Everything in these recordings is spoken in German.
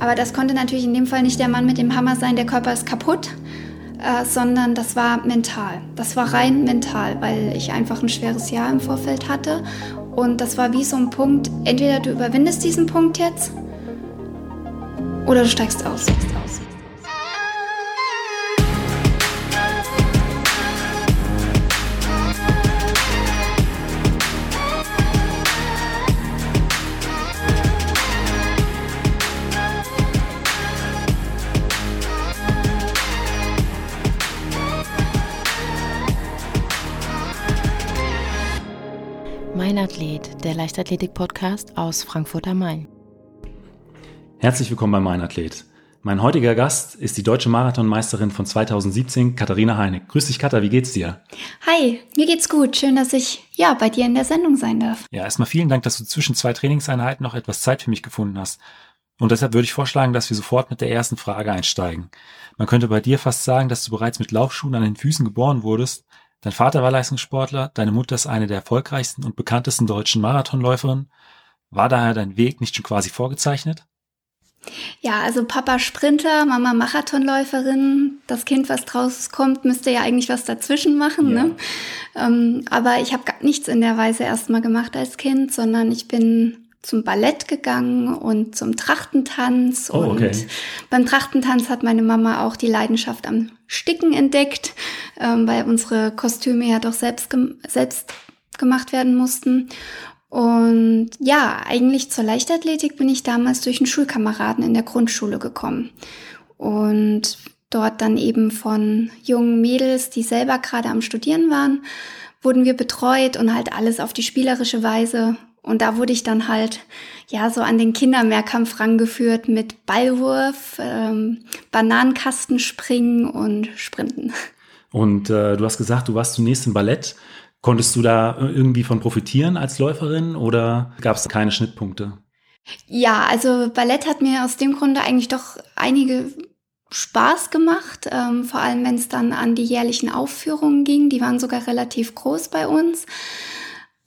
Aber das konnte natürlich in dem Fall nicht der Mann mit dem Hammer sein, der Körper ist kaputt, äh, sondern das war mental. Das war rein mental, weil ich einfach ein schweres Jahr im Vorfeld hatte. Und das war wie so ein Punkt, entweder du überwindest diesen Punkt jetzt oder du steigst aus. Mein Leichtathletik-Podcast aus Frankfurt am Main. Herzlich willkommen bei Mein Athlet. Mein heutiger Gast ist die deutsche Marathonmeisterin von 2017, Katharina Heineck. Grüß dich, Katha, wie geht's dir? Hi, mir geht's gut. Schön, dass ich ja bei dir in der Sendung sein darf. Ja, erstmal vielen Dank, dass du zwischen zwei Trainingseinheiten noch etwas Zeit für mich gefunden hast. Und deshalb würde ich vorschlagen, dass wir sofort mit der ersten Frage einsteigen. Man könnte bei dir fast sagen, dass du bereits mit Laufschuhen an den Füßen geboren wurdest, Dein Vater war Leistungssportler, deine Mutter ist eine der erfolgreichsten und bekanntesten deutschen Marathonläuferinnen. War daher dein Weg nicht schon quasi vorgezeichnet? Ja, also Papa Sprinter, Mama Marathonläuferin. Das Kind, was draus kommt, müsste ja eigentlich was dazwischen machen. Ja. Ne? Ähm, aber ich habe gar nichts in der Weise erstmal gemacht als Kind, sondern ich bin zum Ballett gegangen und zum Trachtentanz. Oh, okay. Und beim Trachtentanz hat meine Mama auch die Leidenschaft am Sticken entdeckt, ähm, weil unsere Kostüme ja doch selbst, selbst gemacht werden mussten. Und ja, eigentlich zur Leichtathletik bin ich damals durch einen Schulkameraden in der Grundschule gekommen. Und dort dann eben von jungen Mädels, die selber gerade am Studieren waren, wurden wir betreut und halt alles auf die spielerische Weise und da wurde ich dann halt ja so an den Kindermehrkampf rangeführt mit Ballwurf, ähm, Bananenkastenspringen und Sprinten. Und äh, du hast gesagt, du warst zunächst im Ballett. Konntest du da irgendwie von profitieren als Läuferin oder gab es keine Schnittpunkte? Ja, also Ballett hat mir aus dem Grunde eigentlich doch einige Spaß gemacht, ähm, vor allem wenn es dann an die jährlichen Aufführungen ging. Die waren sogar relativ groß bei uns.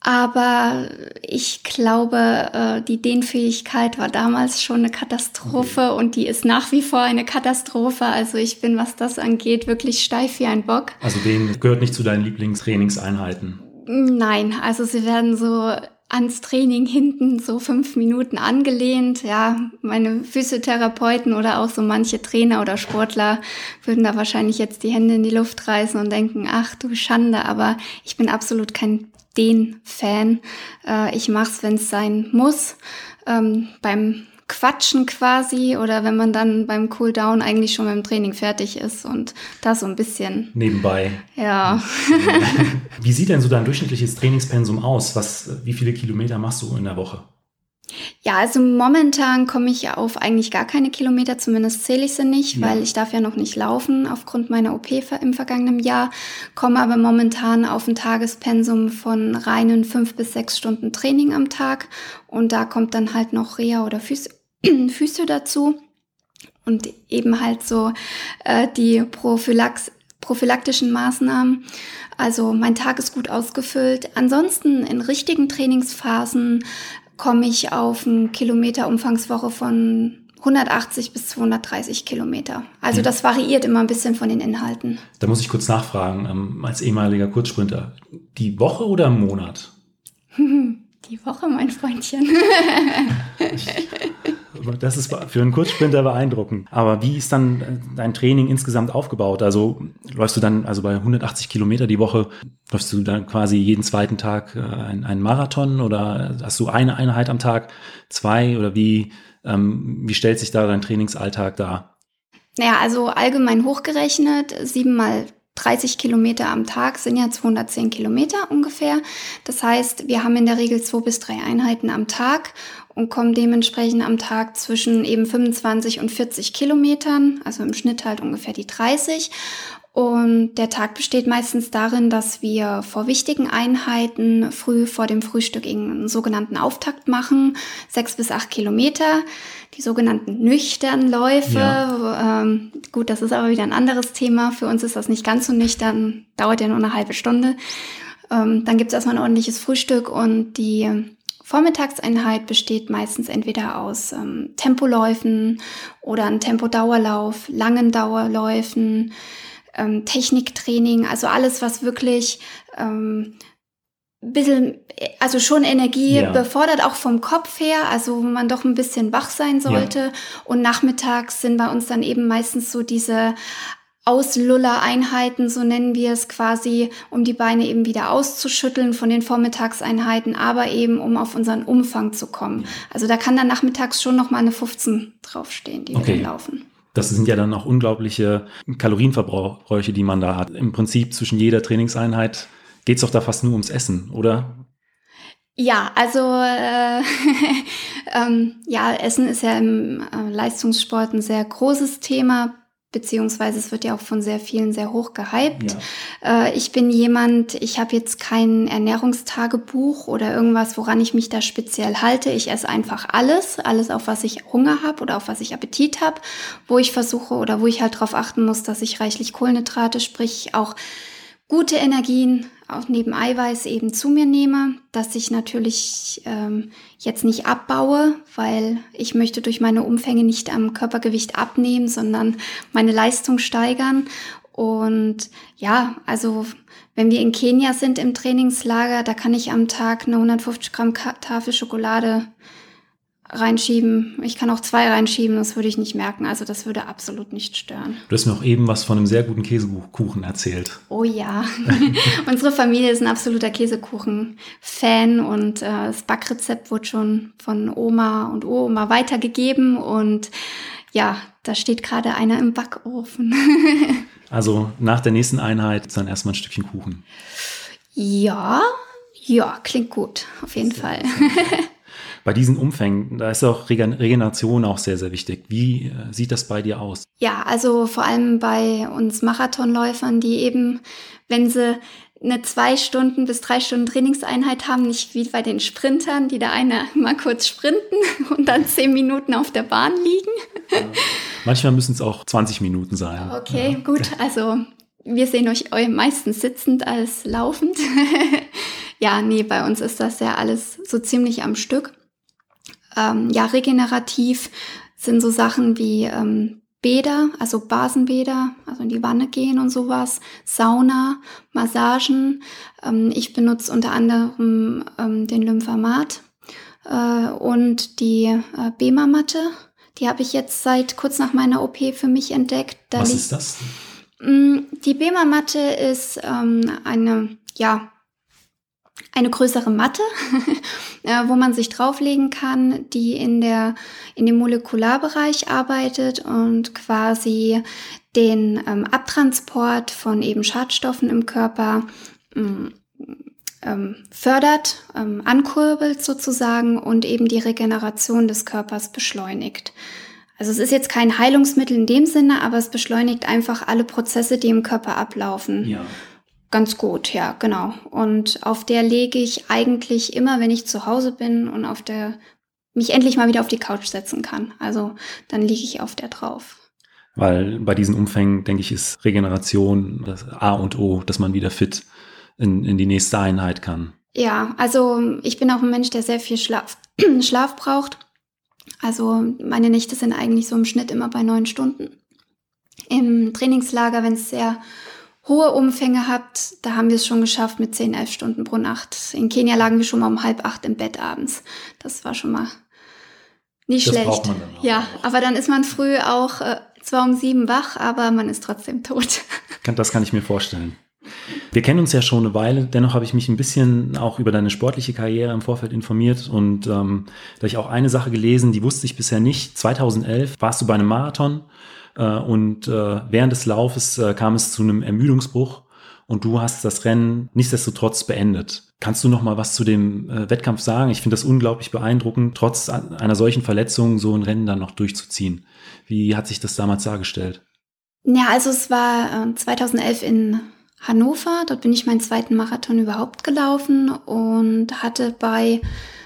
Aber ich glaube, äh, die Dehnfähigkeit war damals schon eine Katastrophe okay. und die ist nach wie vor eine Katastrophe. Also ich bin, was das angeht, wirklich steif wie ein Bock. Also den gehört nicht zu deinen Lieblingstrainingseinheiten? Nein, also sie werden so ans Training hinten so fünf Minuten angelehnt. Ja, meine Physiotherapeuten oder auch so manche Trainer oder Sportler würden da wahrscheinlich jetzt die Hände in die Luft reißen und denken, ach du Schande, aber ich bin absolut kein den Fan. Äh, ich mach's, wenn es sein muss. Ähm, beim Quatschen quasi oder wenn man dann beim Cooldown eigentlich schon beim Training fertig ist und da so ein bisschen nebenbei. Ja. Wie sieht denn so dein durchschnittliches Trainingspensum aus? Was, wie viele Kilometer machst du in der Woche? Ja, also momentan komme ich auf eigentlich gar keine Kilometer, zumindest zähle ich sie nicht, ja. weil ich darf ja noch nicht laufen aufgrund meiner OP im vergangenen Jahr, komme aber momentan auf ein Tagespensum von reinen fünf bis sechs Stunden Training am Tag und da kommt dann halt noch Reha oder Füße, Füße dazu und eben halt so äh, die Prophylax prophylaktischen Maßnahmen. Also mein Tag ist gut ausgefüllt. Ansonsten in richtigen Trainingsphasen komme ich auf eine Kilometerumfangswoche von 180 bis 230 Kilometer. Also mhm. das variiert immer ein bisschen von den Inhalten. Da muss ich kurz nachfragen, ähm, als ehemaliger Kurzsprinter, die Woche oder im Monat? Die Woche, mein Freundchen. das ist für einen Kurzsprinter beeindruckend. Aber wie ist dann äh, dein Training insgesamt aufgebaut? Also läufst du dann, also bei 180 Kilometer die Woche, läufst du dann quasi jeden zweiten Tag äh, einen Marathon oder hast du eine Einheit am Tag, zwei oder wie, ähm, wie stellt sich da dein Trainingsalltag dar? Naja, also allgemein hochgerechnet, siebenmal 30 Kilometer am Tag sind ja 210 Kilometer ungefähr. Das heißt, wir haben in der Regel zwei bis drei Einheiten am Tag und kommen dementsprechend am Tag zwischen eben 25 und 40 Kilometern, also im Schnitt halt ungefähr die 30. Und der Tag besteht meistens darin, dass wir vor wichtigen Einheiten früh vor dem Frühstück einen sogenannten Auftakt machen, sechs bis acht Kilometer, die sogenannten nüchtern Läufe. Ja. Ähm, gut, das ist aber wieder ein anderes Thema. Für uns ist das nicht ganz so nüchtern, dauert ja nur eine halbe Stunde. Ähm, dann gibt es erstmal ein ordentliches Frühstück und die Vormittagseinheit besteht meistens entweder aus ähm, Tempoläufen oder ein Tempodauerlauf, langen Dauerläufen, ähm, Techniktraining, also alles, was wirklich ähm, bisschen, also schon Energie ja. befordert, auch vom Kopf her, also wo man doch ein bisschen wach sein sollte. Ja. Und nachmittags sind bei uns dann eben meistens so diese Ausluller-Einheiten, so nennen wir es quasi, um die Beine eben wieder auszuschütteln von den Vormittagseinheiten, aber eben um auf unseren Umfang zu kommen. Also da kann dann nachmittags schon noch mal eine 15 draufstehen, die okay. wir laufen. Das sind ja dann auch unglaubliche Kalorienverbräuche, die man da hat. Im Prinzip zwischen jeder Trainingseinheit geht es doch da fast nur ums Essen, oder? Ja, also äh, ähm, ja, Essen ist ja im äh, Leistungssport ein sehr großes Thema beziehungsweise es wird ja auch von sehr vielen sehr hoch gehypt. Ja. Äh, ich bin jemand, ich habe jetzt kein Ernährungstagebuch oder irgendwas, woran ich mich da speziell halte. Ich esse einfach alles, alles auf was ich Hunger habe oder auf was ich Appetit habe, wo ich versuche oder wo ich halt darauf achten muss, dass ich reichlich Kohlenhydrate, sprich auch gute Energien auch neben Eiweiß eben zu mir nehme, dass ich natürlich ähm, jetzt nicht abbaue, weil ich möchte durch meine Umfänge nicht am Körpergewicht abnehmen, sondern meine Leistung steigern. Und ja, also wenn wir in Kenia sind im Trainingslager, da kann ich am Tag eine 150 Gramm Tafel Schokolade reinschieben. Ich kann auch zwei reinschieben, das würde ich nicht merken. Also das würde absolut nicht stören. Du hast mir auch eben was von einem sehr guten Käsekuchen erzählt. Oh ja, unsere Familie ist ein absoluter Käsekuchen-Fan und äh, das Backrezept wurde schon von Oma und Oma weitergegeben und ja, da steht gerade einer im Backofen. also nach der nächsten Einheit dann erstmal ein Stückchen Kuchen. Ja, ja, klingt gut, auf jeden Fall bei diesen Umfängen, da ist auch Regeneration auch sehr, sehr wichtig. Wie äh, sieht das bei dir aus? Ja, also vor allem bei uns Marathonläufern, die eben, wenn sie eine zwei Stunden bis drei Stunden Trainingseinheit haben, nicht wie bei den Sprintern, die da eine mal kurz sprinten und dann zehn Minuten auf der Bahn liegen. Ja. Manchmal müssen es auch 20 Minuten sein. Okay, ja. gut. Also wir sehen euch meistens sitzend als laufend. ja, nee, bei uns ist das ja alles so ziemlich am Stück ähm, ja, regenerativ sind so Sachen wie ähm, Bäder, also Basenbäder, also in die Wanne gehen und sowas, Sauna, Massagen. Ähm, ich benutze unter anderem ähm, den Lymphamat äh, und die äh, Bema-Matte. Die habe ich jetzt seit kurz nach meiner OP für mich entdeckt. Da Was ist das? Mm, die Bema-Matte ist ähm, eine, ja, eine größere Matte, äh, wo man sich drauflegen kann, die in der in dem Molekularbereich arbeitet und quasi den ähm, Abtransport von eben Schadstoffen im Körper ähm, ähm, fördert, ähm, ankurbelt sozusagen und eben die Regeneration des Körpers beschleunigt. Also es ist jetzt kein Heilungsmittel in dem Sinne, aber es beschleunigt einfach alle Prozesse, die im Körper ablaufen. Ja. Ganz gut, ja, genau. Und auf der lege ich eigentlich immer, wenn ich zu Hause bin und auf der mich endlich mal wieder auf die Couch setzen kann. Also dann liege ich auf der drauf. Weil bei diesen Umfängen, denke ich, ist Regeneration das A und O, dass man wieder fit in, in die nächste Einheit kann. Ja, also ich bin auch ein Mensch, der sehr viel Schlaf, Schlaf braucht. Also meine Nächte sind eigentlich so im Schnitt immer bei neun Stunden. Im Trainingslager, wenn es sehr hohe Umfänge habt, da haben wir es schon geschafft mit 10, 11 Stunden pro Nacht. In Kenia lagen wir schon mal um halb acht im Bett abends. Das war schon mal nicht das schlecht. ja, auch. aber dann ist man früh auch äh, zwar um sieben wach, aber man ist trotzdem tot. Das kann ich mir vorstellen. Wir kennen uns ja schon eine Weile, dennoch habe ich mich ein bisschen auch über deine sportliche Karriere im Vorfeld informiert und ähm, da ich auch eine Sache gelesen, die wusste ich bisher nicht. 2011 warst du bei einem Marathon äh, und äh, während des Laufes äh, kam es zu einem Ermüdungsbruch und du hast das Rennen nichtsdestotrotz beendet. Kannst du noch mal was zu dem Wettkampf sagen? Ich finde das unglaublich beeindruckend, trotz einer solchen Verletzung so ein Rennen dann noch durchzuziehen. Wie hat sich das damals dargestellt? Ja, also es war 2011 in Hannover. Dort bin ich meinen zweiten Marathon überhaupt gelaufen und hatte bei,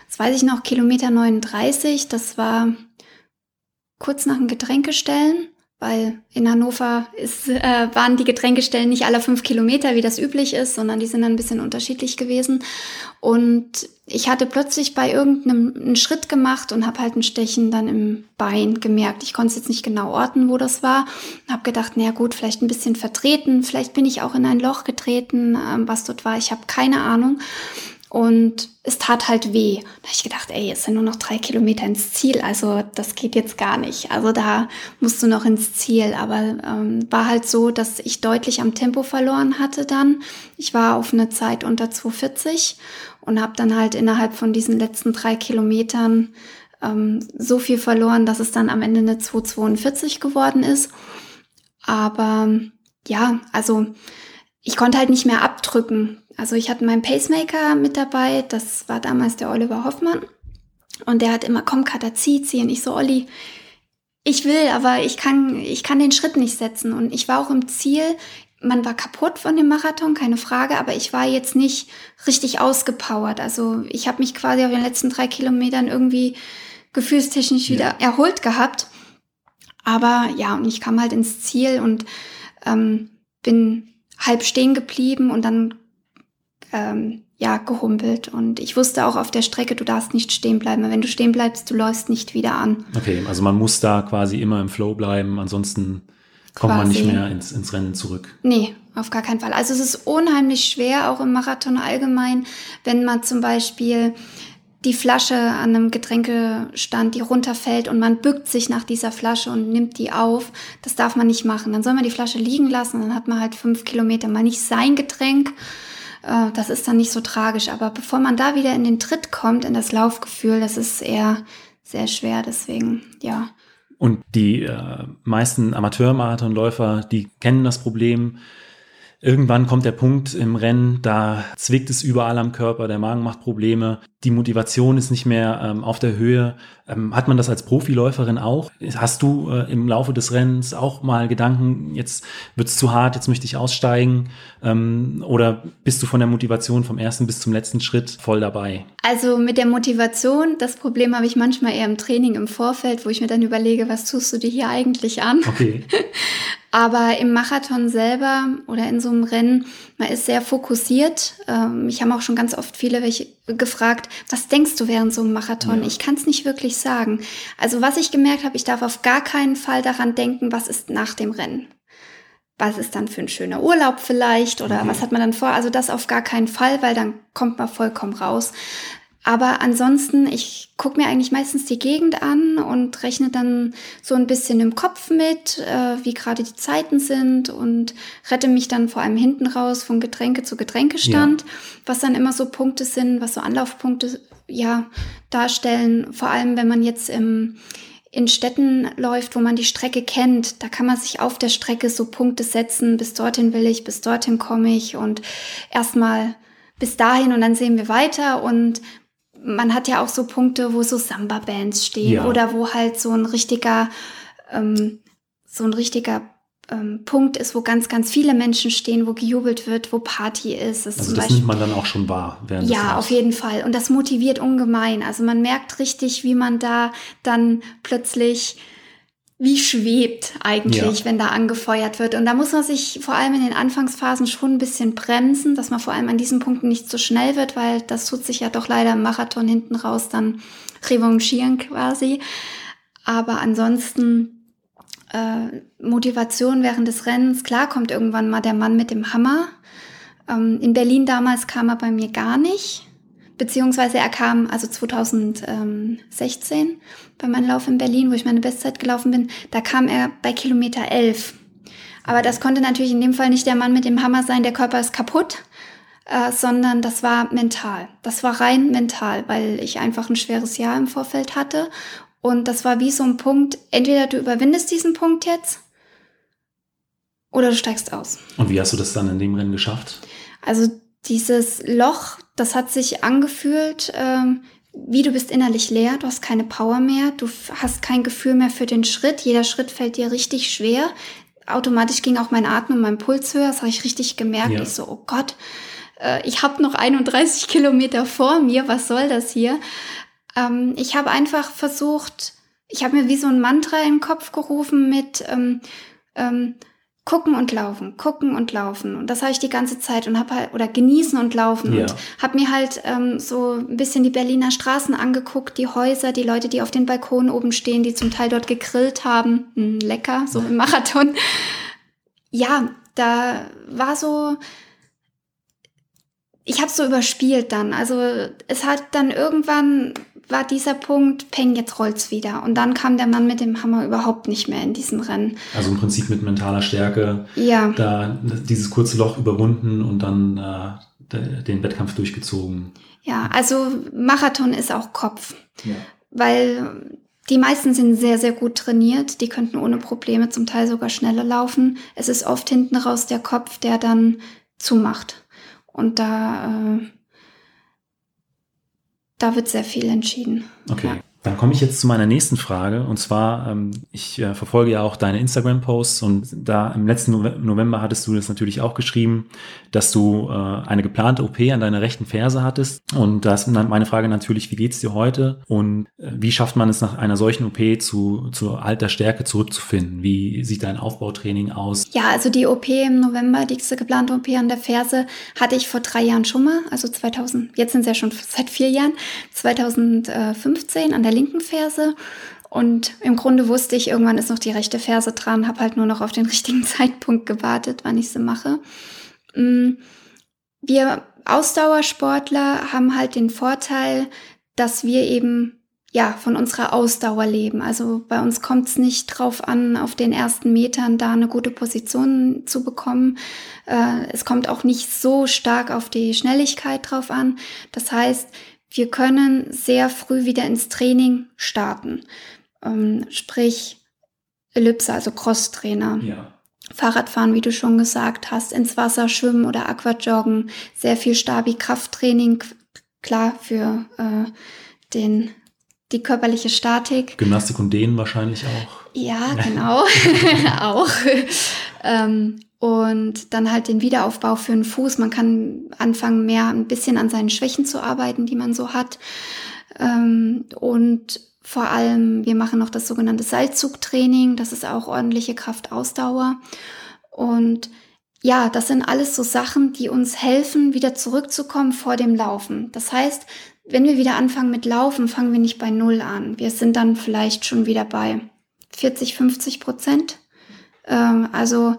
das weiß ich noch, Kilometer 39, das war kurz nach dem Getränkestellen, weil in Hannover ist, äh, waren die Getränkestellen nicht alle fünf Kilometer, wie das üblich ist, sondern die sind dann ein bisschen unterschiedlich gewesen. Und ich hatte plötzlich bei irgendeinem einen Schritt gemacht und habe halt ein Stechen dann im Bein gemerkt. Ich konnte es jetzt nicht genau orten, wo das war. Habe gedacht, na gut, vielleicht ein bisschen vertreten, vielleicht bin ich auch in ein Loch getreten, ähm, was dort war. Ich habe keine Ahnung. Und es tat halt weh. Da habe ich gedacht, ey, es sind nur noch drei Kilometer ins Ziel. Also das geht jetzt gar nicht. Also da musst du noch ins Ziel. Aber ähm, war halt so, dass ich deutlich am Tempo verloren hatte dann. Ich war auf eine Zeit unter 240 und habe dann halt innerhalb von diesen letzten drei Kilometern ähm, so viel verloren, dass es dann am Ende eine 242 geworden ist. Aber ja, also ich konnte halt nicht mehr abdrücken. Also ich hatte meinen Pacemaker mit dabei, das war damals der Oliver Hoffmann. Und der hat immer, komm, Kater, zieh, zieh. Und ich so, Olli, ich will, aber ich kann, ich kann den Schritt nicht setzen. Und ich war auch im Ziel, man war kaputt von dem Marathon, keine Frage, aber ich war jetzt nicht richtig ausgepowert. Also ich habe mich quasi auf den letzten drei Kilometern irgendwie gefühlstechnisch wieder ja. erholt gehabt. Aber ja, und ich kam halt ins Ziel und ähm, bin halb stehen geblieben und dann ähm, ja gehumpelt. Und ich wusste auch auf der Strecke, du darfst nicht stehen bleiben. Wenn du stehen bleibst, du läufst nicht wieder an. Okay, also man muss da quasi immer im Flow bleiben, ansonsten kommt quasi. man nicht mehr ins, ins Rennen zurück. Nee, auf gar keinen Fall. Also es ist unheimlich schwer, auch im Marathon allgemein, wenn man zum Beispiel die Flasche an einem Getränkestand, die runterfällt und man bückt sich nach dieser Flasche und nimmt die auf. Das darf man nicht machen. Dann soll man die Flasche liegen lassen, dann hat man halt fünf Kilometer mal nicht sein Getränk. Äh, das ist dann nicht so tragisch. Aber bevor man da wieder in den Tritt kommt, in das Laufgefühl, das ist eher sehr schwer. Deswegen, ja. Und die äh, meisten Amateurmarathonläufer, die kennen das Problem Irgendwann kommt der Punkt im Rennen, da zwickt es überall am Körper, der Magen macht Probleme, die Motivation ist nicht mehr ähm, auf der Höhe. Ähm, hat man das als Profiläuferin auch? Hast du äh, im Laufe des Rennens auch mal Gedanken, jetzt wird's zu hart, jetzt möchte ich aussteigen? Ähm, oder bist du von der Motivation vom ersten bis zum letzten Schritt voll dabei? Also mit der Motivation, das Problem habe ich manchmal eher im Training im Vorfeld, wo ich mir dann überlege, was tust du dir hier eigentlich an? Okay. Aber im Marathon selber oder in so einem Rennen, man ist sehr fokussiert. Ähm, mich haben auch schon ganz oft viele welche gefragt, was denkst du während so einem Marathon? Ja. Ich kann es nicht wirklich sagen. Also was ich gemerkt habe, ich darf auf gar keinen Fall daran denken, was ist nach dem Rennen. Was ist dann für ein schöner Urlaub vielleicht oder mhm. was hat man dann vor? Also das auf gar keinen Fall, weil dann kommt man vollkommen raus. Aber ansonsten, ich gucke mir eigentlich meistens die Gegend an und rechne dann so ein bisschen im Kopf mit, äh, wie gerade die Zeiten sind und rette mich dann vor allem hinten raus von Getränke zu Getränkestand, ja. was dann immer so Punkte sind, was so Anlaufpunkte ja darstellen. Vor allem, wenn man jetzt im in Städten läuft, wo man die Strecke kennt, da kann man sich auf der Strecke so Punkte setzen, bis dorthin will ich, bis dorthin komme ich und erstmal bis dahin und dann sehen wir weiter und man hat ja auch so Punkte, wo so Samba-Bands stehen ja. oder wo halt so ein richtiger, ähm, so ein richtiger ähm, Punkt ist, wo ganz, ganz viele Menschen stehen, wo gejubelt wird, wo Party ist. Das also das Beispiel, nimmt man dann auch schon wahr. Während ja, auf jeden Fall. Und das motiviert ungemein. Also man merkt richtig, wie man da dann plötzlich wie schwebt eigentlich, ja. wenn da angefeuert wird. Und da muss man sich vor allem in den Anfangsphasen schon ein bisschen bremsen, dass man vor allem an diesen Punkten nicht so schnell wird, weil das tut sich ja doch leider im Marathon hinten raus dann revanchieren quasi. Aber ansonsten äh, Motivation während des Rennens, klar kommt irgendwann mal der Mann mit dem Hammer. Ähm, in Berlin damals kam er bei mir gar nicht beziehungsweise er kam also 2016 bei meinem Lauf in Berlin, wo ich meine Bestzeit gelaufen bin, da kam er bei Kilometer 11. Aber das konnte natürlich in dem Fall nicht der Mann mit dem Hammer sein, der Körper ist kaputt, äh, sondern das war mental. Das war rein mental, weil ich einfach ein schweres Jahr im Vorfeld hatte. Und das war wie so ein Punkt, entweder du überwindest diesen Punkt jetzt oder du steigst aus. Und wie hast du das dann in dem Rennen geschafft? Also dieses Loch, das hat sich angefühlt, ähm, wie du bist innerlich leer, du hast keine Power mehr, du hast kein Gefühl mehr für den Schritt, jeder Schritt fällt dir richtig schwer. Automatisch ging auch mein Atem und mein Puls höher, das habe ich richtig gemerkt. Ja. Ich so, oh Gott, äh, ich habe noch 31 Kilometer vor mir, was soll das hier? Ähm, ich habe einfach versucht, ich habe mir wie so ein Mantra in den Kopf gerufen mit ähm, ähm, gucken und laufen, gucken und laufen. Und das habe ich die ganze Zeit und habe halt, oder genießen und laufen. Ja. Und habe mir halt ähm, so ein bisschen die Berliner Straßen angeguckt, die Häuser, die Leute, die auf den Balkonen oben stehen, die zum Teil dort gegrillt haben. Hm, lecker, so im Marathon. Ja, da war so, ich habe so überspielt dann. Also es hat dann irgendwann war dieser Punkt, peng, jetzt rollt's wieder. Und dann kam der Mann mit dem Hammer überhaupt nicht mehr in diesem Rennen. Also im Prinzip mit mentaler Stärke. Ja. Da dieses kurze Loch überwunden und dann äh, den Wettkampf durchgezogen. Ja, also Marathon ist auch Kopf. Ja. Weil die meisten sind sehr, sehr gut trainiert. Die könnten ohne Probleme zum Teil sogar schneller laufen. Es ist oft hinten raus der Kopf, der dann zumacht. Und da äh, da wird sehr viel entschieden. Okay. Ja. Dann komme ich jetzt zu meiner nächsten Frage. Und zwar, ähm, ich äh, verfolge ja auch deine Instagram-Posts und da im letzten November hattest du das natürlich auch geschrieben, dass du äh, eine geplante OP an deiner rechten Ferse hattest. Und da ist meine Frage natürlich, wie geht's dir heute? Und äh, wie schafft man es nach einer solchen OP zu, zu alter Stärke zurückzufinden? Wie sieht dein Aufbautraining aus? Ja, also die OP im November, die geplante OP an der Ferse, hatte ich vor drei Jahren schon mal, also 2000, jetzt sind es ja schon seit vier Jahren, 2015 an der linken Ferse. Und im Grunde wusste ich, irgendwann ist noch die rechte Ferse dran, habe halt nur noch auf den richtigen Zeitpunkt gewartet, wann ich sie mache. Mm, wir Ausdauersportler haben halt den Vorteil, dass wir eben ja von unserer Ausdauer leben. Also bei uns kommt es nicht drauf an, auf den ersten Metern da eine gute Position zu bekommen. Äh, es kommt auch nicht so stark auf die Schnelligkeit drauf an. Das heißt, wir können sehr früh wieder ins Training starten. Ähm, sprich, Ellipse, also Crosstrainer. Ja. Fahrradfahren, wie du schon gesagt hast, ins Wasser schwimmen oder Aquajoggen, sehr viel Stabi-Krafttraining, klar für äh, den die körperliche Statik. Gymnastik und Dehnen wahrscheinlich auch. Ja, genau, auch. Ähm, und dann halt den Wiederaufbau für den Fuß. Man kann anfangen, mehr ein bisschen an seinen Schwächen zu arbeiten, die man so hat. Ähm, und vor allem, wir machen noch das sogenannte Seilzugtraining. Das ist auch ordentliche Kraftausdauer. Und ja, das sind alles so Sachen, die uns helfen, wieder zurückzukommen vor dem Laufen. Das heißt, wenn wir wieder anfangen mit Laufen, fangen wir nicht bei Null an. Wir sind dann vielleicht schon wieder bei 40, 50 Prozent. Ähm, also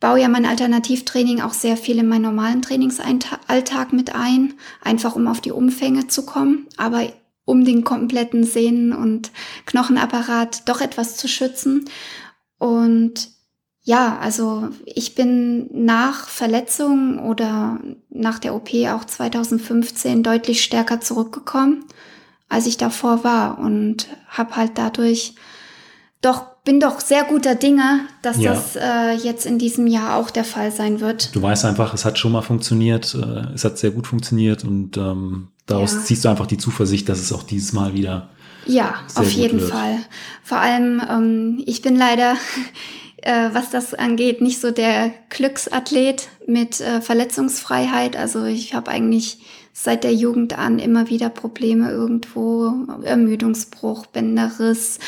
baue ja mein Alternativtraining auch sehr viel in meinen normalen Trainingsalltag mit ein, einfach um auf die Umfänge zu kommen, aber um den kompletten Sehnen- und Knochenapparat doch etwas zu schützen. Und ja, also ich bin nach Verletzung oder nach der OP auch 2015 deutlich stärker zurückgekommen, als ich davor war und habe halt dadurch doch bin doch sehr guter Dinge, dass ja. das äh, jetzt in diesem Jahr auch der Fall sein wird. Du weißt einfach, es hat schon mal funktioniert, äh, es hat sehr gut funktioniert und ähm, daraus ja. ziehst du einfach die Zuversicht, dass es auch dieses Mal wieder. Ja, auf jeden wird. Fall. Vor allem, ähm, ich bin leider, äh, was das angeht, nicht so der Glücksathlet mit äh, Verletzungsfreiheit. Also ich habe eigentlich seit der Jugend an immer wieder Probleme irgendwo, Ermüdungsbruch, Bänderriss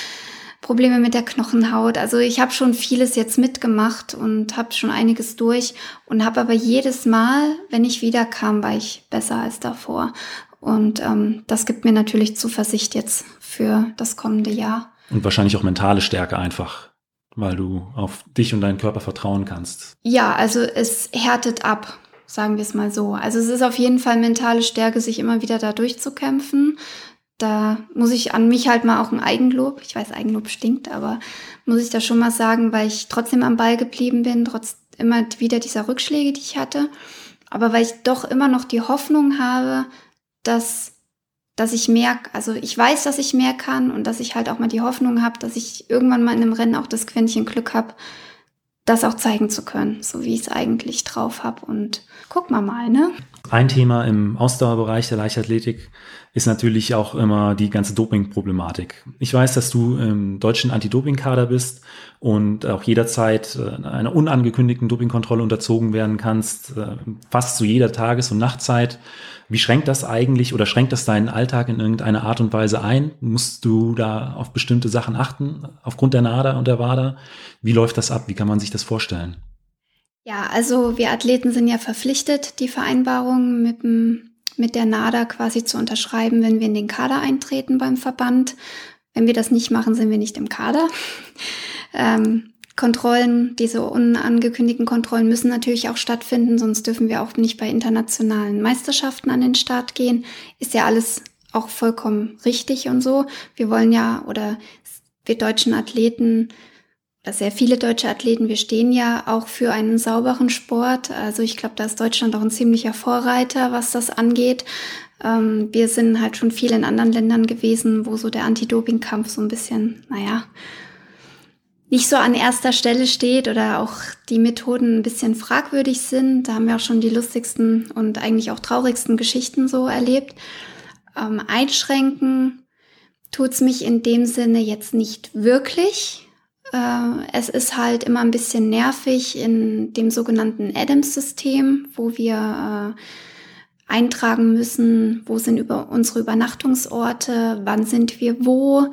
Probleme mit der Knochenhaut. Also ich habe schon vieles jetzt mitgemacht und habe schon einiges durch und habe aber jedes Mal, wenn ich wiederkam, war ich besser als davor. Und ähm, das gibt mir natürlich Zuversicht jetzt für das kommende Jahr. Und wahrscheinlich auch mentale Stärke einfach, weil du auf dich und deinen Körper vertrauen kannst. Ja, also es härtet ab, sagen wir es mal so. Also es ist auf jeden Fall mentale Stärke, sich immer wieder da durchzukämpfen da muss ich an mich halt mal auch ein Eigenlob, ich weiß, Eigenlob stinkt, aber muss ich da schon mal sagen, weil ich trotzdem am Ball geblieben bin, trotz immer wieder dieser Rückschläge, die ich hatte. Aber weil ich doch immer noch die Hoffnung habe, dass, dass ich mehr, also ich weiß, dass ich mehr kann und dass ich halt auch mal die Hoffnung habe, dass ich irgendwann mal in einem Rennen auch das Quäntchen Glück habe, das auch zeigen zu können, so wie ich es eigentlich drauf habe. Und guck mal mal, ne? Ein Thema im Ausdauerbereich der Leichtathletik ist natürlich auch immer die ganze Doping-Problematik. Ich weiß, dass du im deutschen Anti-Doping-Kader bist und auch jederzeit äh, einer unangekündigten Dopingkontrolle unterzogen werden kannst, äh, fast zu jeder Tages- und Nachtzeit. Wie schränkt das eigentlich oder schränkt das deinen Alltag in irgendeiner Art und Weise ein? Musst du da auf bestimmte Sachen achten aufgrund der NADA und der WADA? Wie läuft das ab? Wie kann man sich das vorstellen? Ja, also wir Athleten sind ja verpflichtet, die Vereinbarung mit, dem, mit der NADA quasi zu unterschreiben, wenn wir in den Kader eintreten beim Verband. Wenn wir das nicht machen, sind wir nicht im Kader. Ähm, Kontrollen, diese unangekündigten Kontrollen müssen natürlich auch stattfinden, sonst dürfen wir auch nicht bei internationalen Meisterschaften an den Start gehen. Ist ja alles auch vollkommen richtig und so. Wir wollen ja, oder wir deutschen Athleten sehr viele deutsche Athleten, wir stehen ja auch für einen sauberen Sport. Also ich glaube, da ist Deutschland auch ein ziemlicher Vorreiter, was das angeht. Ähm, wir sind halt schon viel in anderen Ländern gewesen, wo so der Anti-Doping-Kampf so ein bisschen, naja, nicht so an erster Stelle steht oder auch die Methoden ein bisschen fragwürdig sind. Da haben wir auch schon die lustigsten und eigentlich auch traurigsten Geschichten so erlebt. Ähm, einschränken tut's mich in dem Sinne jetzt nicht wirklich. Äh, es ist halt immer ein bisschen nervig in dem sogenannten Adams-System, wo wir äh, eintragen müssen, wo sind über unsere Übernachtungsorte, wann sind wir wo.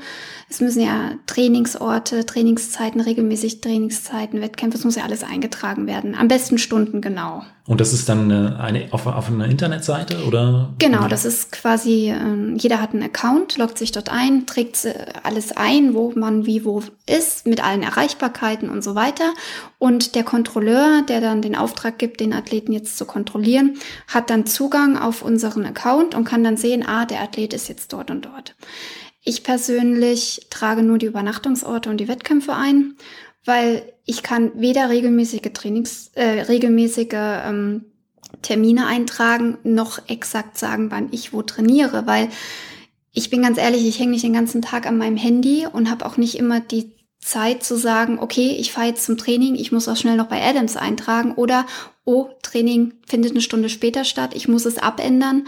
Es müssen ja Trainingsorte, Trainingszeiten, regelmäßig Trainingszeiten, Wettkämpfe, es muss ja alles eingetragen werden. Am besten Stunden genau. Und das ist dann eine, auf, auf einer Internetseite oder? Genau, das ist quasi, äh, jeder hat einen Account, loggt sich dort ein, trägt äh, alles ein, wo man wie wo ist, mit allen Erreichbarkeiten und so weiter. Und der Kontrolleur, der dann den Auftrag gibt, den Athleten jetzt zu kontrollieren, hat dann Zugang auf unseren Account und kann dann sehen, ah, der Athlet ist jetzt dort und dort. Ich persönlich trage nur die Übernachtungsorte und die Wettkämpfe ein, weil ich kann weder regelmäßige Trainings, äh, regelmäßige ähm, Termine eintragen, noch exakt sagen, wann ich wo trainiere, weil ich bin ganz ehrlich, ich hänge nicht den ganzen Tag an meinem Handy und habe auch nicht immer die Zeit zu sagen, okay, ich fahre jetzt zum Training, ich muss auch schnell noch bei Adams eintragen oder oh, Training findet eine Stunde später statt, ich muss es abändern.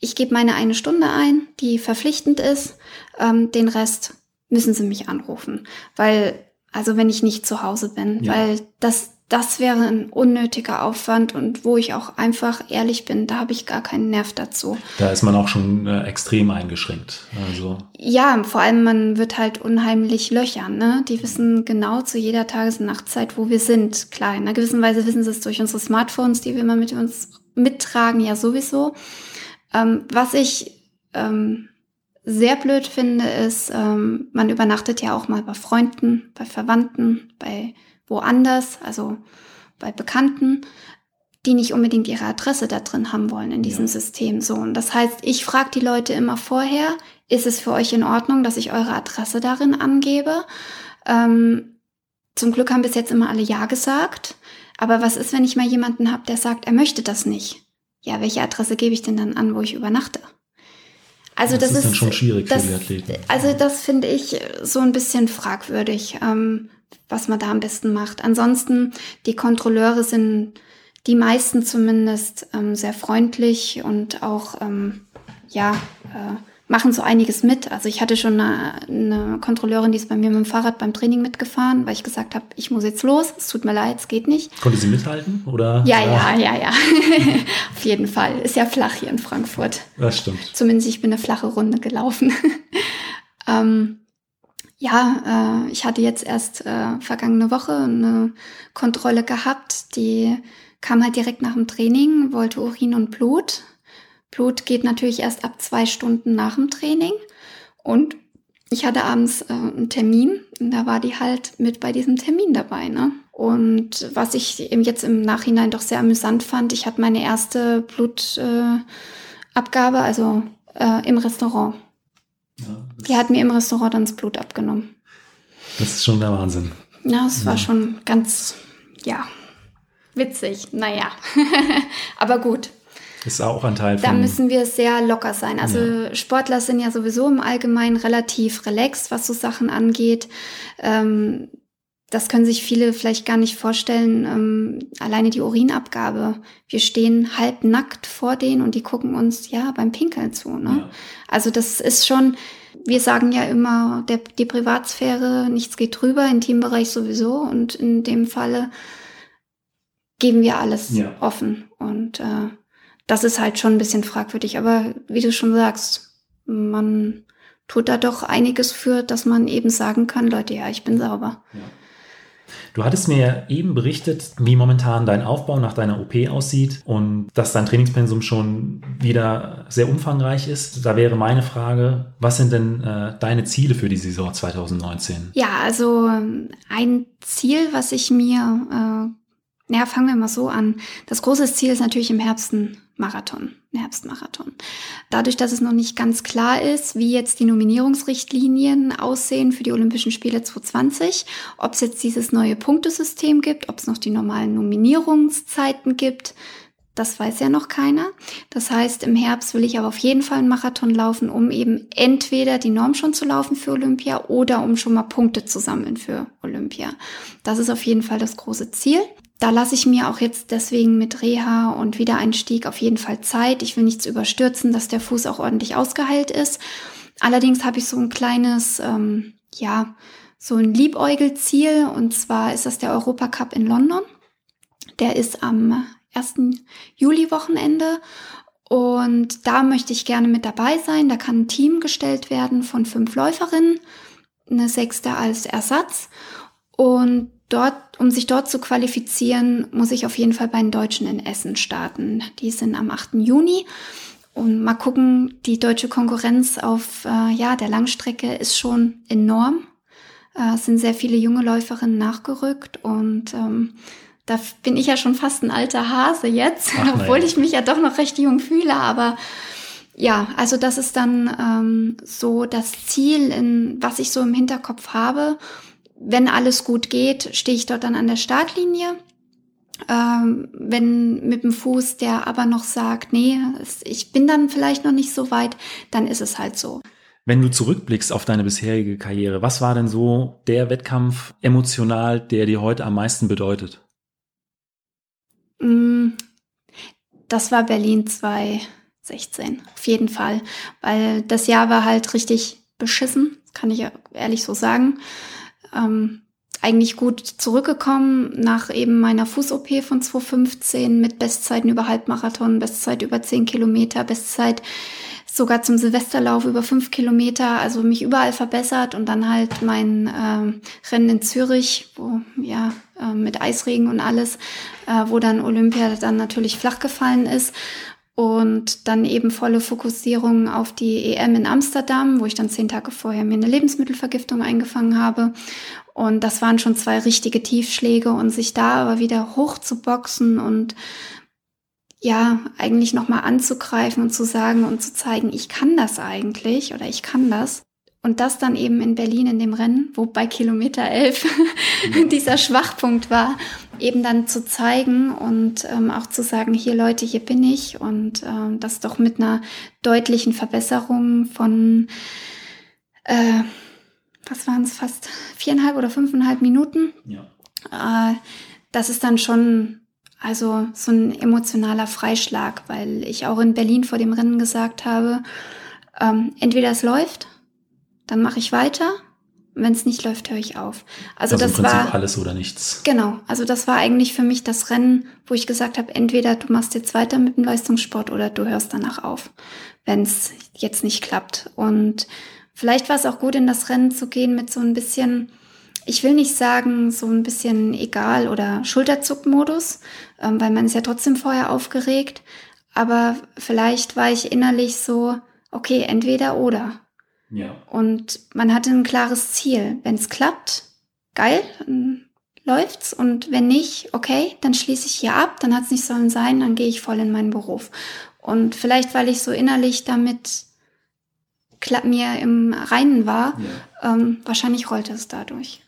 Ich gebe meine eine Stunde ein, die verpflichtend ist, ähm, den Rest müssen sie mich anrufen, weil also wenn ich nicht zu Hause bin, ja. weil das das wäre ein unnötiger Aufwand und wo ich auch einfach ehrlich bin, da habe ich gar keinen Nerv dazu. Da ist man auch schon äh, extrem eingeschränkt. Also. Ja, vor allem man wird halt unheimlich löchern. Ne? Die wissen genau zu jeder Tages- und Nachtzeit, wo wir sind. Klar, in einer gewissen Weise wissen sie es durch unsere Smartphones, die wir immer mit uns mittragen, ja sowieso. Ähm, was ich ähm, sehr blöd finde, ist, ähm, man übernachtet ja auch mal bei Freunden, bei Verwandten, bei woanders, also bei Bekannten, die nicht unbedingt ihre Adresse da drin haben wollen in diesem ja. System. So, und das heißt, ich frage die Leute immer vorher, ist es für euch in Ordnung, dass ich eure Adresse darin angebe? Ähm, zum Glück haben bis jetzt immer alle Ja gesagt. Aber was ist, wenn ich mal jemanden habe, der sagt, er möchte das nicht? Ja, welche Adresse gebe ich denn dann an, wo ich übernachte? Also das, das ist, ist, dann schon schwierig das, für die Athleten. Also das finde ich so ein bisschen fragwürdig. Ähm, was man da am besten macht. Ansonsten, die Kontrolleure sind die meisten zumindest ähm, sehr freundlich und auch, ähm, ja, äh, machen so einiges mit. Also ich hatte schon eine, eine Kontrolleurin, die ist bei mir mit dem Fahrrad beim Training mitgefahren, weil ich gesagt habe, ich muss jetzt los, es tut mir leid, es geht nicht. Konnte sie mithalten oder? Ja, ja, ja, ja. Auf jeden Fall. Ist ja flach hier in Frankfurt. Das stimmt. Zumindest ich bin eine flache Runde gelaufen. ähm, ja, äh, ich hatte jetzt erst äh, vergangene Woche eine Kontrolle gehabt, die kam halt direkt nach dem Training, wollte Urin und Blut. Blut geht natürlich erst ab zwei Stunden nach dem Training. Und ich hatte abends äh, einen Termin und da war die halt mit bei diesem Termin dabei. Ne? Und was ich eben jetzt im Nachhinein doch sehr amüsant fand, ich hatte meine erste Blutabgabe, äh, also äh, im Restaurant. Ja, die hat mir im Restaurant dann das Blut abgenommen. Das ist schon der Wahnsinn. Ja, es ja. war schon ganz, ja, witzig. Naja, aber gut. Ist auch ein Teil von. Da müssen wir sehr locker sein. Also ja. Sportler sind ja sowieso im Allgemeinen relativ relaxed, was so Sachen angeht. Ähm, das können sich viele vielleicht gar nicht vorstellen, ähm, alleine die Urinabgabe. Wir stehen halb nackt vor denen und die gucken uns ja beim Pinkeln zu. Ne? Ja. Also das ist schon, wir sagen ja immer, der, die Privatsphäre, nichts geht drüber, Intimbereich sowieso und in dem Falle geben wir alles ja. offen und äh, das ist halt schon ein bisschen fragwürdig. Aber wie du schon sagst, man tut da doch einiges für, dass man eben sagen kann, Leute, ja, ich bin sauber. Ja. Du hattest mir eben berichtet, wie momentan dein Aufbau nach deiner OP aussieht und dass dein Trainingspensum schon wieder sehr umfangreich ist. Da wäre meine Frage, was sind denn äh, deine Ziele für die Saison 2019? Ja, also ähm, ein Ziel, was ich mir, äh, naja, fangen wir mal so an. Das große Ziel ist natürlich im Herbst ein Marathon, ein Herbstmarathon. Dadurch, dass es noch nicht ganz klar ist, wie jetzt die Nominierungsrichtlinien aussehen für die Olympischen Spiele 2020, ob es jetzt dieses neue Punktesystem gibt, ob es noch die normalen Nominierungszeiten gibt, das weiß ja noch keiner. Das heißt, im Herbst will ich aber auf jeden Fall einen Marathon laufen, um eben entweder die Norm schon zu laufen für Olympia oder um schon mal Punkte zu sammeln für Olympia. Das ist auf jeden Fall das große Ziel da lasse ich mir auch jetzt deswegen mit Reha und Wiedereinstieg auf jeden Fall Zeit. Ich will nichts überstürzen, dass der Fuß auch ordentlich ausgeheilt ist. Allerdings habe ich so ein kleines, ähm, ja, so ein Liebäugelziel und zwar ist das der Europacup in London. Der ist am 1. Juli-Wochenende und da möchte ich gerne mit dabei sein. Da kann ein Team gestellt werden von fünf Läuferinnen, eine sechste als Ersatz. Und dort, um sich dort zu qualifizieren, muss ich auf jeden Fall bei den Deutschen in Essen starten. Die sind am 8. Juni. Und mal gucken, die deutsche Konkurrenz auf äh, ja, der Langstrecke ist schon enorm. Äh, es sind sehr viele junge Läuferinnen nachgerückt und ähm, da bin ich ja schon fast ein alter Hase jetzt, Ach, obwohl ich mich ja doch noch recht jung fühle. Aber ja, also das ist dann ähm, so das Ziel, in, was ich so im Hinterkopf habe wenn alles gut geht, stehe ich dort dann an der Startlinie. Ähm, wenn mit dem Fuß der aber noch sagt, nee, ich bin dann vielleicht noch nicht so weit, dann ist es halt so. Wenn du zurückblickst auf deine bisherige Karriere, was war denn so der Wettkampf emotional, der dir heute am meisten bedeutet? Mm, das war Berlin 2016, auf jeden Fall, weil das Jahr war halt richtig beschissen, kann ich ehrlich so sagen ähm, eigentlich gut zurückgekommen nach eben meiner Fuß-OP von 2015 mit Bestzeiten über Halbmarathon, Bestzeit über 10 Kilometer, Bestzeit sogar zum Silvesterlauf über 5 Kilometer, also mich überall verbessert und dann halt mein äh, Rennen in Zürich, wo ja äh, mit Eisregen und alles, äh, wo dann Olympia dann natürlich flach gefallen ist und dann eben volle Fokussierung auf die EM in Amsterdam, wo ich dann zehn Tage vorher mir eine Lebensmittelvergiftung eingefangen habe. Und das waren schon zwei richtige Tiefschläge und sich da aber wieder hochzuboxen und ja, eigentlich nochmal anzugreifen und zu sagen und zu zeigen, ich kann das eigentlich oder ich kann das. Und das dann eben in Berlin in dem Rennen, wo bei Kilometer 11 dieser Schwachpunkt war, eben dann zu zeigen und ähm, auch zu sagen, hier Leute, hier bin ich und ähm, das doch mit einer deutlichen Verbesserung von, äh, was waren es, fast viereinhalb oder fünfeinhalb Minuten. Ja. Äh, das ist dann schon also so ein emotionaler Freischlag, weil ich auch in Berlin vor dem Rennen gesagt habe, ähm, entweder es läuft dann mache ich weiter. Wenn es nicht läuft, höre ich auf. Also, also das im Prinzip war alles oder nichts. Genau, also das war eigentlich für mich das Rennen, wo ich gesagt habe, entweder du machst jetzt weiter mit dem Leistungssport oder du hörst danach auf, wenn es jetzt nicht klappt. Und vielleicht war es auch gut, in das Rennen zu gehen mit so ein bisschen, ich will nicht sagen, so ein bisschen egal oder Schulterzuckmodus, ähm, weil man ist ja trotzdem vorher aufgeregt. Aber vielleicht war ich innerlich so, okay, entweder oder. Ja. Und man hatte ein klares Ziel. Wenn es klappt, geil, dann läuft's. Und wenn nicht, okay, dann schließe ich hier ab, dann hat es nicht sollen sein, dann gehe ich voll in meinen Beruf. Und vielleicht, weil ich so innerlich damit mir im Reinen war, ja. ähm, wahrscheinlich rollte es dadurch.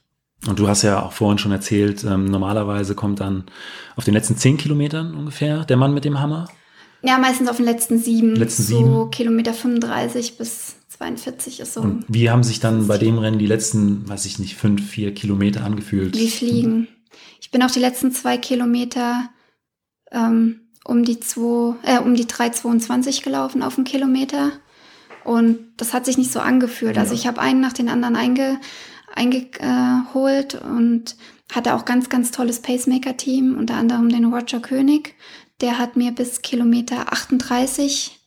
Und du hast ja auch vorhin schon erzählt, ähm, normalerweise kommt dann auf den letzten zehn Kilometern ungefähr der Mann mit dem Hammer. Ja, meistens auf den letzten sieben. Letzten so sieben. Kilometer 35 bis 42 ist so. Und wie haben sich dann bei dem Rennen die letzten, weiß ich nicht, fünf, vier Kilometer angefühlt? Wie fliegen. Ich bin auch die letzten zwei Kilometer ähm, um die zwei, äh, um die 3,22 gelaufen auf einen Kilometer. Und das hat sich nicht so angefühlt. Also ja. Also ich habe einen nach den anderen einge, eingeholt und hatte auch ganz, ganz tolles Pacemaker-Team, unter anderem den Roger König. Der hat mir bis Kilometer 38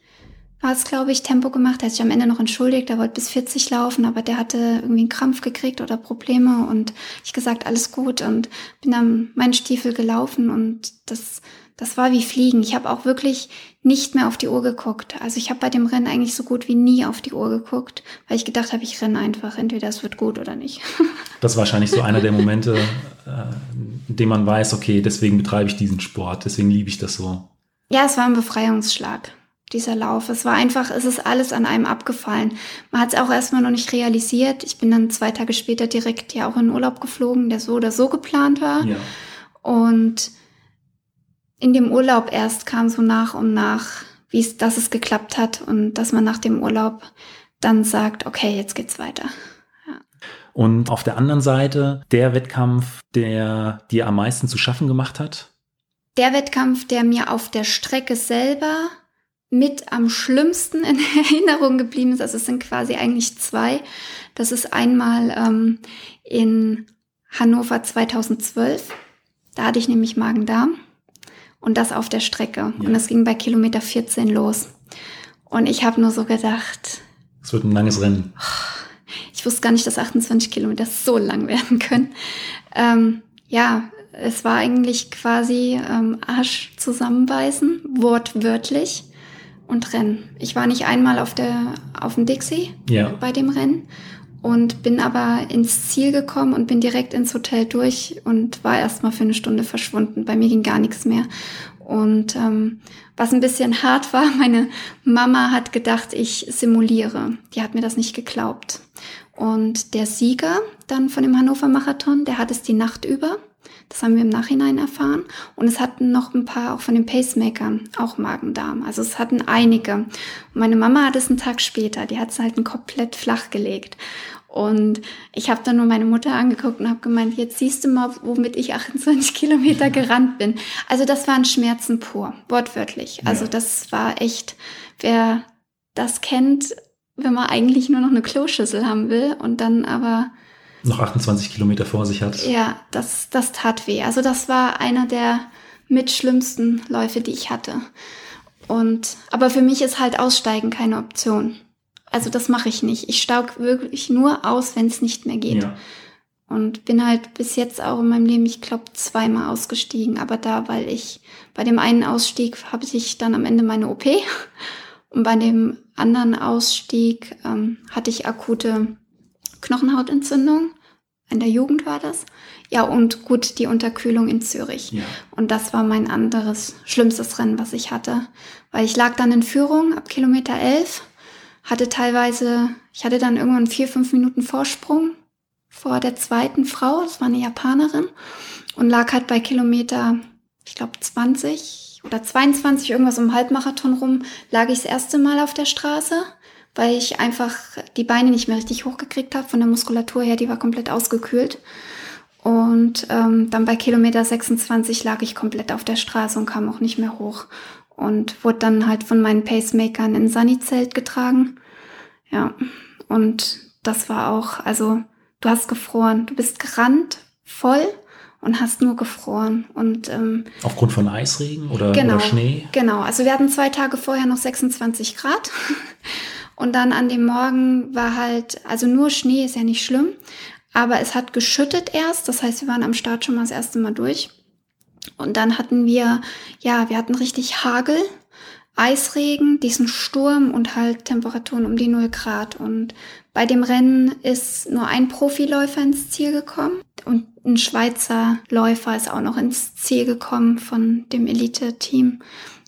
war es, glaube ich, Tempo gemacht. Er hat sich am Ende noch entschuldigt. Er wollte bis 40 laufen, aber der hatte irgendwie einen Krampf gekriegt oder Probleme und ich gesagt, alles gut und bin dann meinen Stiefel gelaufen und das, das war wie Fliegen. Ich habe auch wirklich nicht mehr auf die Uhr geguckt. Also ich habe bei dem Rennen eigentlich so gut wie nie auf die Uhr geguckt, weil ich gedacht habe, ich renne einfach. Entweder es wird gut oder nicht. das ist wahrscheinlich so einer der Momente, äh, in dem man weiß, okay, deswegen betreibe ich diesen Sport, deswegen liebe ich das so. Ja, es war ein Befreiungsschlag dieser Lauf. Es war einfach, es ist alles an einem abgefallen. Man hat es auch erstmal noch nicht realisiert. Ich bin dann zwei Tage später direkt ja auch in Urlaub geflogen, der so oder so geplant war. Ja. Und in dem Urlaub erst kam so nach und nach, wie es, dass es geklappt hat und dass man nach dem Urlaub dann sagt, okay, jetzt geht's weiter. Ja. Und auf der anderen Seite der Wettkampf, der dir am meisten zu schaffen gemacht hat? Der Wettkampf, der mir auf der Strecke selber mit am schlimmsten in Erinnerung geblieben ist, also es sind quasi eigentlich zwei. Das ist einmal ähm, in Hannover 2012. Da hatte ich nämlich Magen-Darm und das auf der Strecke. Ja. Und das ging bei Kilometer 14 los. Und ich habe nur so gedacht. Es wird ein langes Rennen. Ich wusste gar nicht, dass 28 Kilometer so lang werden können. Ähm, ja, es war eigentlich quasi ähm, Arsch zusammenbeißen, wortwörtlich und Rennen. Ich war nicht einmal auf der auf dem Dixie ja. bei dem Rennen und bin aber ins Ziel gekommen und bin direkt ins Hotel durch und war erstmal für eine Stunde verschwunden. Bei mir ging gar nichts mehr. Und ähm, was ein bisschen hart war, meine Mama hat gedacht, ich simuliere. Die hat mir das nicht geglaubt. Und der Sieger dann von dem Hannover Marathon, der hat es die Nacht über das haben wir im Nachhinein erfahren. Und es hatten noch ein paar auch von den Pacemakern auch Magen-Darm. Also es hatten einige. Und meine Mama hat es einen Tag später, die hat es halt komplett flach gelegt. Und ich habe dann nur meine Mutter angeguckt und habe gemeint, jetzt siehst du mal, womit ich 28 Kilometer gerannt bin. Also das waren Schmerzen pur, wortwörtlich. Also ja. das war echt, wer das kennt, wenn man eigentlich nur noch eine Kloschüssel haben will und dann aber noch 28 Kilometer vor sich hat. Ja, das, das tat weh. Also das war einer der mit schlimmsten Läufe, die ich hatte. Und, aber für mich ist halt Aussteigen keine Option. Also das mache ich nicht. Ich staug wirklich nur aus, wenn es nicht mehr geht. Ja. Und bin halt bis jetzt auch in meinem Leben, ich glaube, zweimal ausgestiegen. Aber da, weil ich bei dem einen Ausstieg habe ich dann am Ende meine OP. Und bei dem anderen Ausstieg ähm, hatte ich akute Knochenhautentzündung. In der Jugend war das. Ja, und gut, die Unterkühlung in Zürich. Ja. Und das war mein anderes, schlimmstes Rennen, was ich hatte. Weil ich lag dann in Führung ab Kilometer 11, hatte teilweise, ich hatte dann irgendwann vier, fünf Minuten Vorsprung vor der zweiten Frau, das war eine Japanerin, und lag halt bei Kilometer, ich glaube 20 oder 22, irgendwas um Halbmarathon rum, lag ich das erste Mal auf der Straße weil ich einfach die Beine nicht mehr richtig hochgekriegt habe. Von der Muskulatur her, die war komplett ausgekühlt. Und ähm, dann bei Kilometer 26 lag ich komplett auf der Straße und kam auch nicht mehr hoch. Und wurde dann halt von meinen Pacemakern in Sunny-Zelt getragen. Ja, und das war auch, also du hast gefroren. Du bist gerannt, voll und hast nur gefroren. Und, ähm, Aufgrund von Eisregen oder, genau, oder Schnee? Genau, also wir hatten zwei Tage vorher noch 26 Grad. Und dann an dem Morgen war halt, also nur Schnee ist ja nicht schlimm, aber es hat geschüttet erst. Das heißt, wir waren am Start schon mal das erste Mal durch. Und dann hatten wir, ja, wir hatten richtig Hagel, Eisregen, diesen Sturm und halt Temperaturen um die 0 Grad. Und bei dem Rennen ist nur ein Profiläufer ins Ziel gekommen und ein Schweizer Läufer ist auch noch ins Ziel gekommen von dem Elite-Team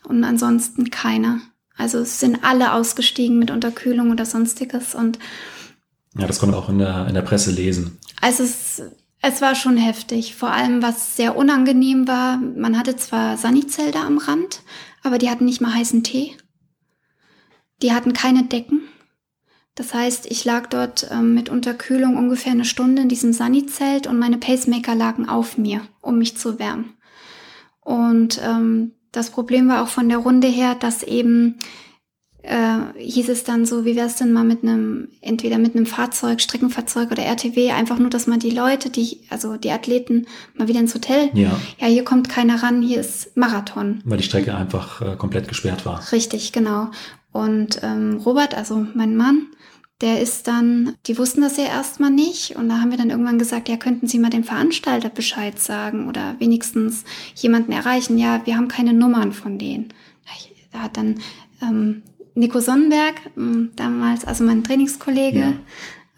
und ansonsten keiner. Also es sind alle ausgestiegen mit Unterkühlung oder sonstiges und ja, das kann man auch in der, in der Presse lesen. Also es, es war schon heftig. Vor allem, was sehr unangenehm war, man hatte zwar Sanizelder am Rand, aber die hatten nicht mal heißen Tee. Die hatten keine Decken. Das heißt, ich lag dort ähm, mit Unterkühlung ungefähr eine Stunde in diesem Sunny-Zelt und meine Pacemaker lagen auf mir, um mich zu wärmen. Und ähm, das Problem war auch von der Runde her, dass eben äh, hieß es dann so, wie wäre es denn mal mit einem, entweder mit einem Fahrzeug, Streckenfahrzeug oder RTW, einfach nur, dass man die Leute, die, also die Athleten mal wieder ins Hotel, Ja, ja, hier kommt keiner ran, hier ist Marathon. weil die Strecke einfach äh, komplett gesperrt war. Richtig, genau. Und ähm, Robert, also mein Mann, der ist dann, die wussten das ja erstmal nicht. Und da haben wir dann irgendwann gesagt, ja, könnten Sie mal dem Veranstalter Bescheid sagen oder wenigstens jemanden erreichen. Ja, wir haben keine Nummern von denen. Da hat dann ähm, Nico Sonnenberg, ähm, damals, also mein Trainingskollege,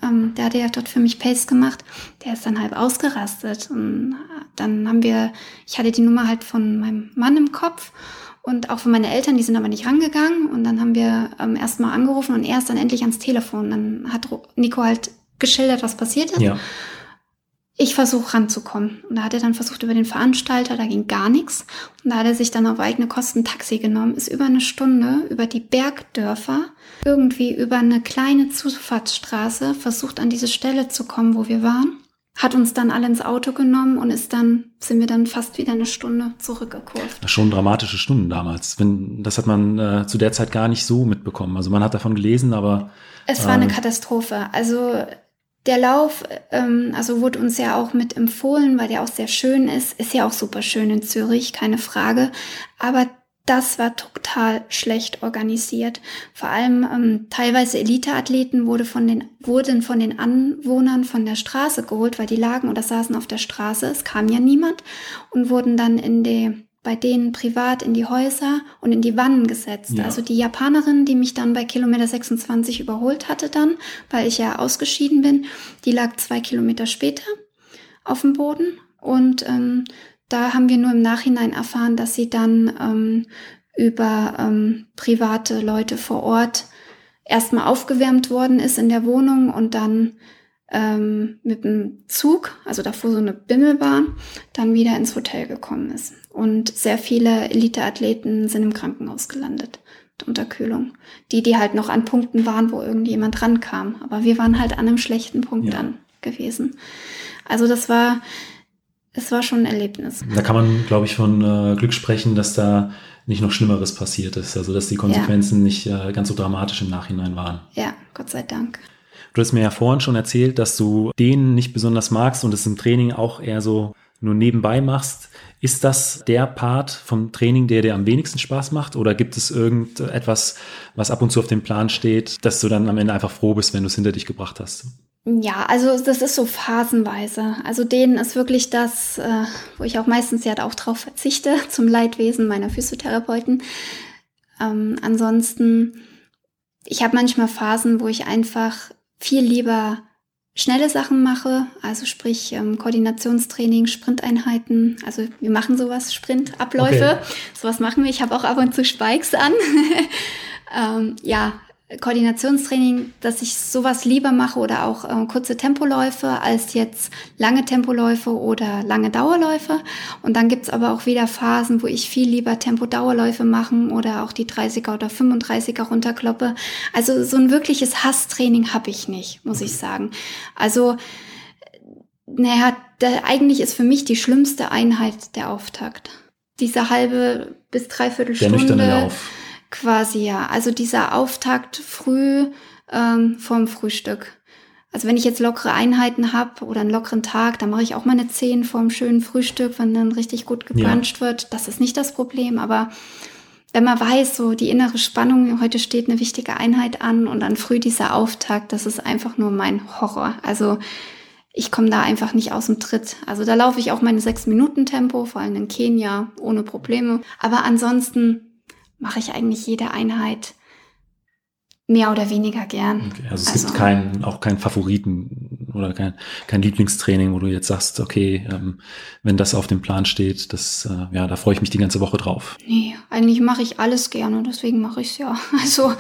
Ja. ähm, der hatte ja dort für mich Pace gemacht, der ist dann halb ausgerastet. Und dann haben wir, ich hatte die Nummer halt von meinem Mann im Kopf und auch von meinen Eltern, die sind aber nicht rangegangen. Und dann haben wir ähm, erstmal angerufen und er ist dann endlich ans Telefon. Dann hat Nico halt geschildert, was passiert ist. Ja, Ich versuche ranzukommen. Und da hat er dann versucht über den Veranstalter, da ging gar nichts. Und da hat er sich dann auf eigene Kosten Taxi genommen, ist über eine Stunde über die Bergdörfer, irgendwie über eine kleine Zufahrtsstraße, versucht an diese Stelle zu kommen, wo wir waren. Hat uns dann alle ins Auto genommen und ist dann, sind wir dann fast wieder eine Stunde zurückgekurvt. schon dramatische Stunden damals. Wenn, das hat man äh, zu der Zeit gar nicht so mitbekommen. Also man hat davon gelesen, aber Es war eine Ähm. Katastrophe. Also der Lauf, ähm, also wurde uns ja auch mit empfohlen, weil der auch sehr schön ist. Ist ja auch super schön in Zürich, keine Frage. Aber das war total schlecht organisiert. Vor allem ähm, teilweise Eliteathleten wurde von den, wurden von den Anwohnern von der Straße geholt, weil die lagen oder saßen auf der Straße. Es kam ja niemand und wurden dann in die bei denen privat in die Häuser und in die Wannen gesetzt. Ja. Also die Japanerin, die mich dann bei Kilometer 26 überholt hatte dann, weil ich ja ausgeschieden bin, die lag zwei Kilometer später auf dem Boden und ähm, da haben wir nur im Nachhinein erfahren, dass sie dann ähm, über ähm, private Leute vor Ort erstmal aufgewärmt worden ist in der Wohnung und dann ähm, mit dem Zug, also davor so eine Bimmelbahn, dann wieder ins Hotel gekommen ist. Und sehr viele Eliteathleten sind im Krankenhaus gelandet. mit Unterkühlung. Die, die halt noch an Punkten waren, wo irgendjemand rankam. Aber wir waren halt an einem schlechten Punkt Ja. dann gewesen. Also das war, es war schon ein Erlebnis. da kann man, glaube ich, von äh, Glück sprechen, dass da nicht noch Schlimmeres passiert ist. Also dass die Konsequenzen nicht äh, ganz so dramatisch im Nachhinein waren. Ja, Gott sei Dank. Du hast mir ja vorhin schon erzählt, dass du den nicht besonders magst und es im Training auch eher so nur nebenbei machst. Ist das der Part vom Training, der dir am wenigsten Spaß macht? Oder gibt es irgendetwas, was ab und zu auf dem Plan steht, dass du dann am Ende einfach froh bist, wenn du es hinter dich gebracht hast? Ja, also das ist so phasenweise. Also denen ist wirklich das, äh, wo ich auch meistens ja auch drauf verzichte, zum Leidwesen meiner Physiotherapeuten. Ähm, ansonsten, ich habe manchmal Phasen, wo ich einfach viel lieber schnelle Sachen mache, also sprich ähm, Koordinationstraining, Sprinteinheiten. Also wir machen sowas, Sprintabläufe. Okay. Sowas machen wir. Ich habe auch ab und zu Spikes an. ähm, ja, Koordinationstraining, dass ich sowas lieber mache oder auch äh, kurze Tempoläufe als jetzt lange Tempoläufe oder lange Dauerläufe. Und dann gibt's aber auch wieder Phasen, wo ich viel lieber Tempo-Dauerläufe machen oder auch die 30er oder 35er runterkloppe. Also so ein wirkliches Hasstraining habe ich nicht, muss ich sagen. Also naja, der, eigentlich ist für mich die schlimmste Einheit der Auftakt. Diese halbe bis dreiviertel Der Stunde. nüchterne Lauf. Quasi ja. Also dieser Auftakt früh ähm, vorm Frühstück. Also wenn ich jetzt lockere Einheiten habe oder einen lockeren Tag, dann mache ich auch meine 10 vorm schönen Frühstück, wenn dann richtig gut gebruncht wird. Das ist nicht das Problem, aber wenn man weiß, so die innere Spannung, heute steht eine wichtige Einheit an und dann früh dieser Auftakt, das ist einfach nur mein Horror. Also ich komme da einfach nicht aus dem Tritt. Also da laufe ich auch meine 6-Minuten-Tempo, vor allem in Kenia, ohne Probleme. Aber ansonsten mache ich eigentlich jede Einheit mehr oder weniger gern. Okay, also es gibt keinen, auch keinen Favoriten oder kein, kein Lieblingstraining, wo du jetzt sagst, okay, ähm, wenn das auf dem Plan steht, das, äh, ja, da freue ich mich die ganze Woche drauf. Nee, eigentlich mache ich alles gerne, deswegen mache ich es ja. Also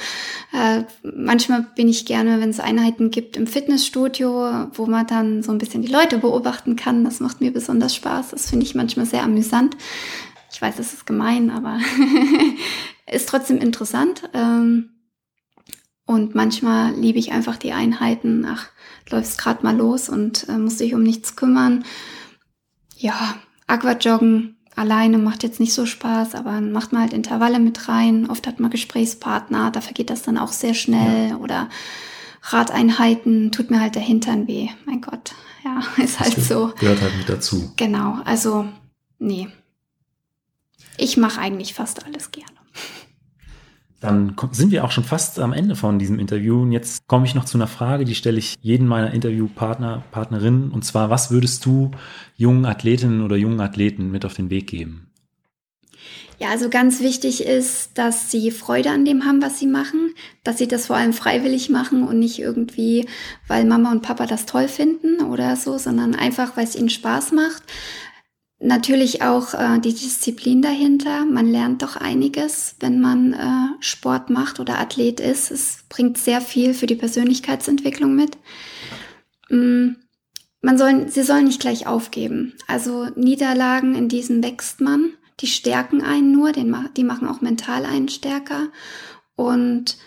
äh, manchmal bin ich gerne, wenn es Einheiten gibt im Fitnessstudio, wo man dann so ein bisschen die Leute beobachten kann. Das macht mir besonders Spaß. Das finde ich manchmal sehr amüsant. Ich weiß, das ist gemein, aber ist trotzdem interessant. Ähm, Und manchmal liebe ich einfach die Einheiten. Ach, läufst gerade mal los und äh, musst dich um nichts kümmern. Ja, Aquajoggen alleine macht jetzt nicht so Spaß, aber macht man halt Intervalle mit rein. Oft hat man Gesprächspartner, da vergeht das dann auch sehr schnell. Ja. Oder Radeinheiten tut mir halt der Hintern weh. Mein Gott, ja, ist halt das so. Gehört halt mit dazu. Genau, also nee. Ich mache eigentlich fast alles gerne. Dann sind wir auch schon fast am Ende von diesem Interview. Und jetzt komme ich noch zu einer Frage, die stelle ich jedem meiner Interviewpartner, Partnerinnen. Und zwar, was würdest du jungen Athletinnen oder jungen Athleten mit auf den Weg geben? Ja, also ganz wichtig ist, dass sie Freude an dem haben, was sie machen, dass sie das vor allem freiwillig machen und nicht irgendwie, weil Mama und Papa das toll finden oder so, sondern einfach, weil es ihnen Spaß macht. Natürlich auch äh, die Disziplin dahinter. Man lernt doch einiges, wenn man äh, Sport macht oder Athlet ist. Es bringt sehr viel für die Persönlichkeitsentwicklung mit. Mm, man soll, sie sollen nicht gleich aufgeben. Also Niederlagen, in diesen wächst man. Die stärken einen nur, den, die machen auch mental einen stärker. Und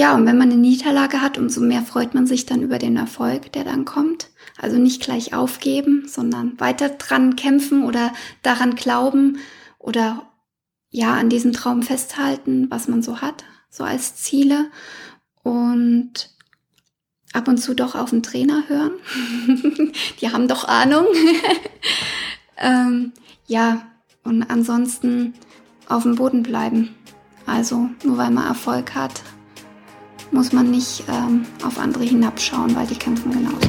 ja, und wenn man eine Niederlage hat, umso mehr freut man sich dann über den Erfolg, der dann kommt. Also nicht gleich aufgeben, sondern weiter dran kämpfen oder daran glauben oder ja, an diesem Traum festhalten, was man so hat, so als Ziele und ab und zu doch auf den Trainer hören. Die haben doch Ahnung. ähm, ja, und ansonsten auf dem Boden bleiben. Also nur weil man Erfolg hat, muss man nicht ähm, auf andere hinabschauen, weil die kämpfen genauso.